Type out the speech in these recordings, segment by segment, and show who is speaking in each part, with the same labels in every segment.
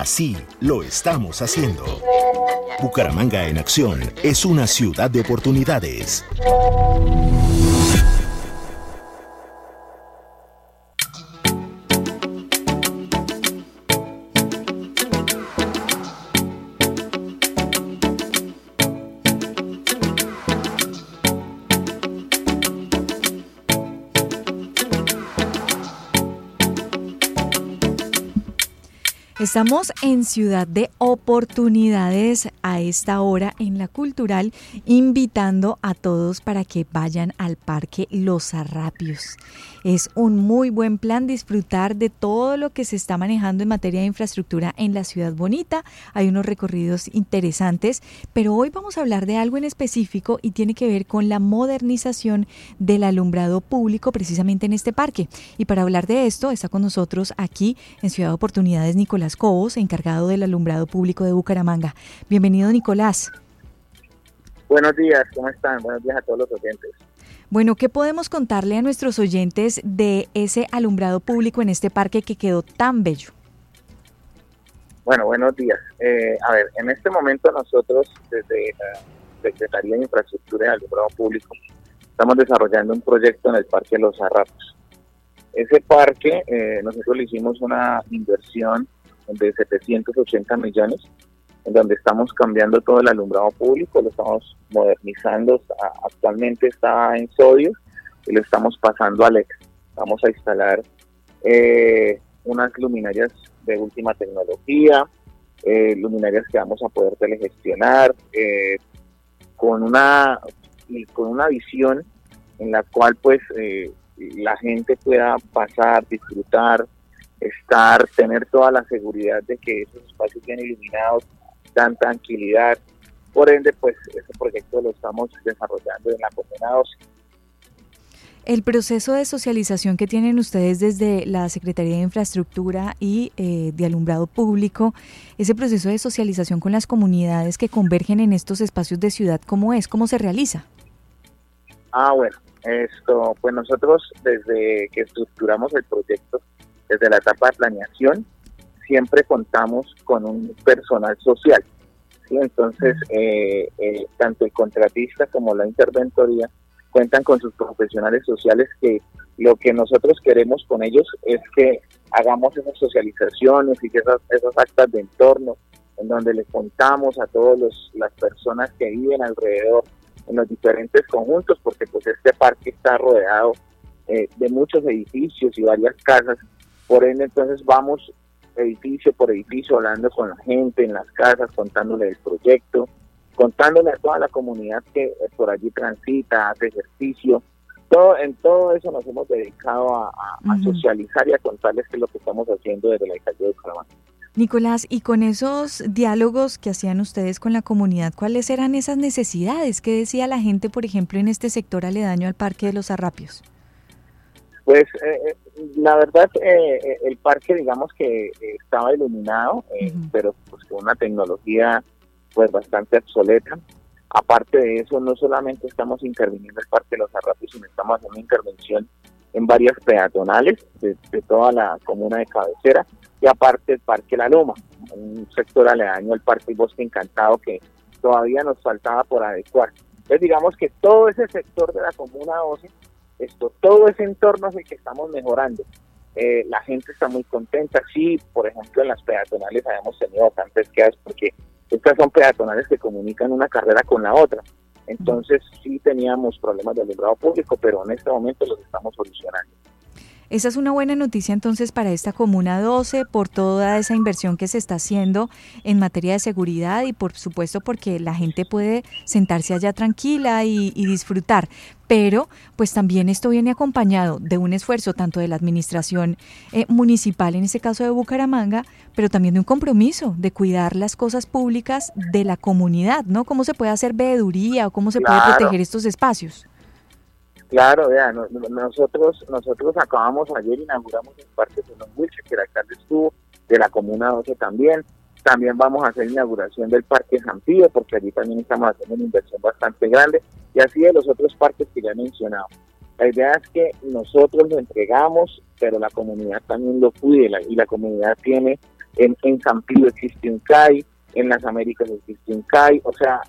Speaker 1: así lo estamos haciendo. Bucaramanga en acción es una ciudad de oportunidades.
Speaker 2: Estamos en Ciudad de Oportunidades a esta hora en la cultural, invitando a todos para que vayan al Parque Los Arrapios. Es un muy buen plan disfrutar de todo lo que se está manejando en materia de infraestructura en la ciudad bonita. Hay unos recorridos interesantes, pero hoy vamos a hablar de algo en específico y tiene que ver con la modernización del alumbrado público precisamente en este parque. Y para hablar de esto está con nosotros aquí en Ciudad de Oportunidades Nicolás Cobos, encargado del alumbrado público de Bucaramanga. Bienvenido Nicolás.
Speaker 3: Buenos días, ¿cómo están? Buenos días a todos los oyentes.
Speaker 2: Bueno, ¿qué podemos contarle a nuestros oyentes de ese alumbrado público en este parque que quedó tan bello?
Speaker 3: Bueno, buenos días. Eh, a ver, en este momento nosotros desde la Secretaría de Infraestructura y Alumbrado Público estamos desarrollando un proyecto en el Parque Los Arrapos. Ese parque, eh, nosotros le hicimos una inversión de 780 millones en donde estamos cambiando todo el alumbrado público, lo estamos modernizando, actualmente está en sodio y lo estamos pasando a LED. Vamos a instalar eh, unas luminarias de última tecnología, eh, luminarias que vamos a poder telegestionar, eh, con una con una visión en la cual pues la gente pueda pasar, disfrutar, estar, tener toda la seguridad de que esos espacios bien iluminados dan tranquilidad. Por ende, pues ese proyecto lo estamos desarrollando en la Comuna
Speaker 2: El proceso de socialización que tienen ustedes desde la Secretaría de Infraestructura y eh, de Alumbrado Público, ese proceso de socialización con las comunidades que convergen en estos espacios de ciudad, ¿cómo es? ¿Cómo se realiza?
Speaker 3: Ah, bueno, esto, pues nosotros desde que estructuramos el proyecto, desde la etapa de planeación, siempre contamos con un personal social. ¿sí? Entonces, eh, eh, tanto el contratista como la interventoría cuentan con sus profesionales sociales que lo que nosotros queremos con ellos es que hagamos esas socializaciones y esas, esas actas de entorno en donde les contamos a todas las personas que viven alrededor en los diferentes conjuntos, porque pues este parque está rodeado eh, de muchos edificios y varias casas, por ende entonces vamos edificio por edificio, hablando con la gente en las casas, contándole el proyecto, contándole a toda la comunidad que eh, por allí transita, hace ejercicio. Todo, en todo eso nos hemos dedicado a, socializar y a contarles qué es lo que estamos haciendo desde la alcaldía de Bucaramanga.
Speaker 2: Nicolás, y con esos diálogos que hacían ustedes con la comunidad, ¿cuáles eran esas necesidades? ¿Qué decía la gente, por ejemplo, en este sector aledaño al Parque de los Arrapios?
Speaker 3: Pues eh, eh, la verdad, eh, el parque digamos que estaba iluminado, pero pues con una tecnología pues bastante obsoleta. Aparte de eso, no solamente estamos interviniendo el Parque de los Arrapios, sino estamos haciendo intervención en varias peatonales de, toda la comuna de cabecera y aparte el Parque La Loma, un sector aledaño al Parque Bosque Encantado que todavía nos faltaba por adecuar. Entonces digamos que todo ese sector de la comuna 12 esto, todo ese entorno es el que estamos mejorando. eh, la gente está muy contenta. Sí, por ejemplo, en las peatonales habíamos tenido bastantes quedas porque estas son peatonales que comunican una carrera con la otra. Entonces sí teníamos problemas de alumbrado público, pero en este momento los estamos solucionando.
Speaker 2: Esa es una buena noticia entonces para esta Comuna 12 por toda esa inversión que se está haciendo en materia de seguridad y por supuesto porque la gente puede sentarse allá tranquila y, disfrutar. Pero pues también esto viene acompañado de un esfuerzo tanto de la administración eh, municipal, en este caso de Bucaramanga, pero también de un compromiso de cuidar las cosas públicas de la comunidad, ¿no? ¿Cómo se puede hacer veeduría o cómo se puede proteger estos espacios?
Speaker 3: Claro, vea, nosotros nosotros acabamos ayer, inauguramos el Parque Solón Wilche, que el alcalde estuvo, de la Comuna 12 también. También vamos a hacer inauguración del Parque San Pío, porque allí también estamos haciendo una inversión bastante grande, y así de los otros parques que ya he mencionado. La idea es que nosotros lo entregamos, pero la comunidad también lo cuide, y la comunidad tiene, en, en San Pío existe un CAI, en las Américas existe un CAI, o sea,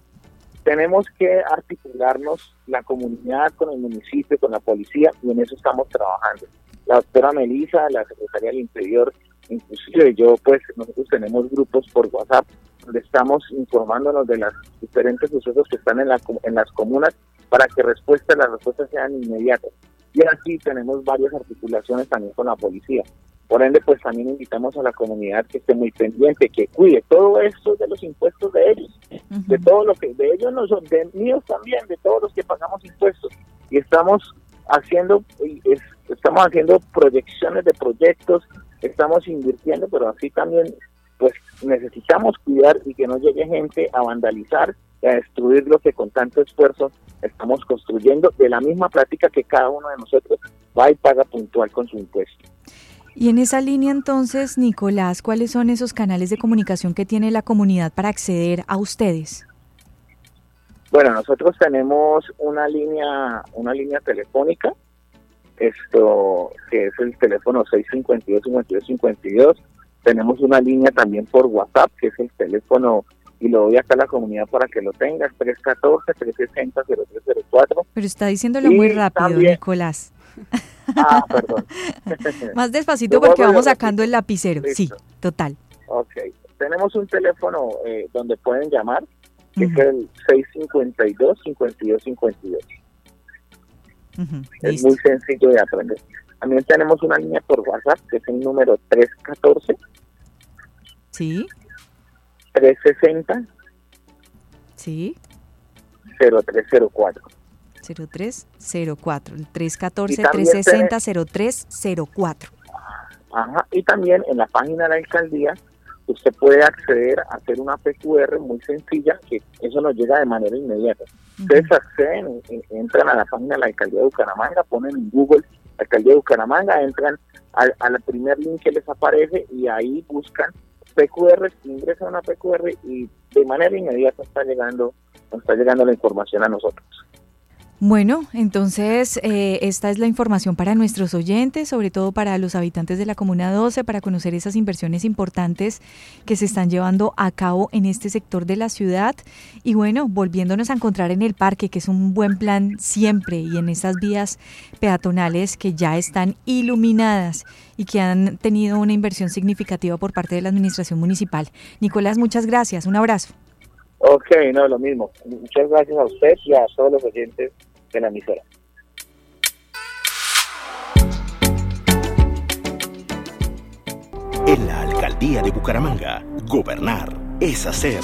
Speaker 3: tenemos que articularnos la comunidad con el municipio, con la policía, y en eso estamos trabajando. La doctora Melisa, la secretaria del Interior, inclusive yo, pues nosotros tenemos grupos por WhatsApp donde estamos informándonos de los diferentes sucesos que están en, la, en las comunas para que respuestas, las respuestas sean inmediatas. Y así tenemos varias articulaciones también con la policía. Por ende, pues también invitamos a la comunidad que esté muy pendiente, que cuide todo esto de los impuestos de ellos, de todo lo que de ellos no son, de míos también, de todos los que pagamos impuestos. Y estamos haciendo, estamos haciendo proyecciones de proyectos, estamos invirtiendo, pero así también, pues necesitamos cuidar y que no llegue gente a vandalizar y a destruir lo que con tanto esfuerzo estamos construyendo de la misma práctica que cada uno de nosotros va y paga puntual con su impuesto.
Speaker 2: Y en esa línea entonces, Nicolás, ¿cuáles son esos canales de comunicación que tiene la comunidad para acceder a ustedes?
Speaker 3: Bueno, nosotros tenemos una línea, una línea telefónica, esto que es el teléfono 652-5252. Tenemos una línea también por WhatsApp, que es el teléfono, y lo doy acá a la comunidad para que lo tengas, 314-360-0304.
Speaker 2: Pero está diciéndolo muy rápido, Nicolás.
Speaker 3: Ah, perdón.
Speaker 2: Más despacito porque vamos sacando el lapicero. Sí, total.
Speaker 3: Ok. Tenemos un teléfono eh, donde pueden llamar, que es el 652-5252. es muy sencillo de aprender. También tenemos una línea por WhatsApp, que es el número 314.
Speaker 2: Sí.
Speaker 3: 360.
Speaker 2: Sí.
Speaker 3: 0304.
Speaker 2: 0304, el 314-360-0304.
Speaker 3: Ajá, y también en la página de la alcaldía usted puede acceder a hacer una PQR muy sencilla, que eso nos llega de manera inmediata. Ustedes acceden, entran a la página de la alcaldía de Bucaramanga, ponen en Google alcaldía de Bucaramanga, entran al, al primer link que les aparece y ahí buscan PQR, ingresan a una PQR y de manera inmediata está llegando, está llegando la información a nosotros.
Speaker 2: Bueno, entonces eh, esta es la información para nuestros oyentes, sobre todo para los habitantes de la Comuna 12, para conocer esas inversiones importantes que se están llevando a cabo en este sector de la ciudad. Y bueno, volviéndonos a encontrar en el parque, que es un buen plan siempre, y en esas vías peatonales que ya están iluminadas y que han tenido una inversión significativa por parte de la Administración Municipal. Nicolás, muchas gracias. Un abrazo.
Speaker 3: Ok, no, lo mismo. Muchas gracias a usted y a todos los oyentes de la emisora.
Speaker 1: En la alcaldía de Bucaramanga, gobernar es hacer.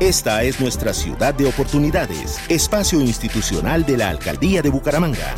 Speaker 1: Esta es nuestra ciudad de oportunidades, espacio institucional de la alcaldía de Bucaramanga.